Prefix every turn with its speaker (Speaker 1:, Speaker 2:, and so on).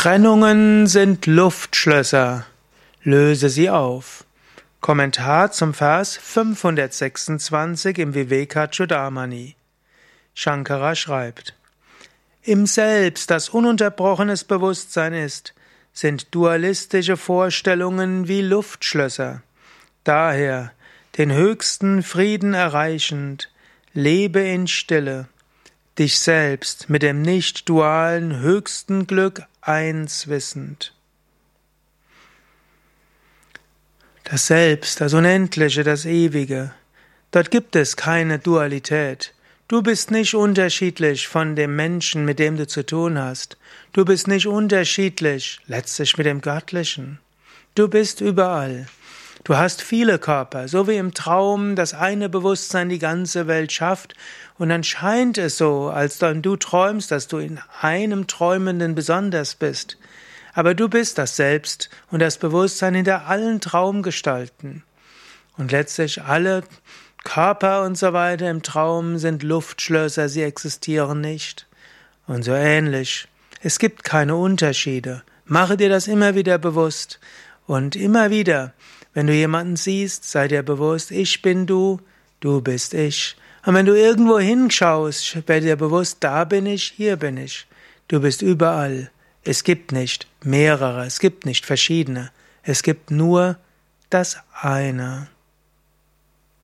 Speaker 1: Trennungen sind Luftschlösser. Löse sie auf. Kommentar zum Vers 526 im Vivekachudamani. Shankara schreibt: Im Selbst, das ununterbrochenes Bewusstsein ist, sind dualistische Vorstellungen wie Luftschlösser. Daher, den höchsten Frieden erreichend, lebe in Stille dich selbst mit dem nicht-dualen höchsten Glück eins wissend. Das Selbst, das Unendliche, das Ewige, dort gibt es keine Dualität. Du bist nicht unterschiedlich von dem Menschen, mit dem du zu tun hast. Du bist nicht unterschiedlich letztlich mit dem Göttlichen. Du bist überall. Du hast viele Körper, so wie im Traum das eine Bewusstsein die ganze Welt schafft, und dann scheint es so, als du träumst, dass du in einem Träumenden besonders bist. Aber du bist das Selbst und das Bewusstsein hinter allen Traumgestalten. Und letztlich alle Körper und so weiter im Traum sind Luftschlösser, sie existieren nicht. Und so ähnlich. Es gibt keine Unterschiede. Mache dir das immer wieder bewusst. Und immer wieder wenn du jemanden siehst, sei dir bewusst, ich bin du, du bist ich. Und wenn du irgendwo hinschaust, werde dir bewusst, da bin ich, hier bin ich. Du bist überall. Es gibt nicht mehrere, es gibt nicht verschiedene. Es gibt nur das eine.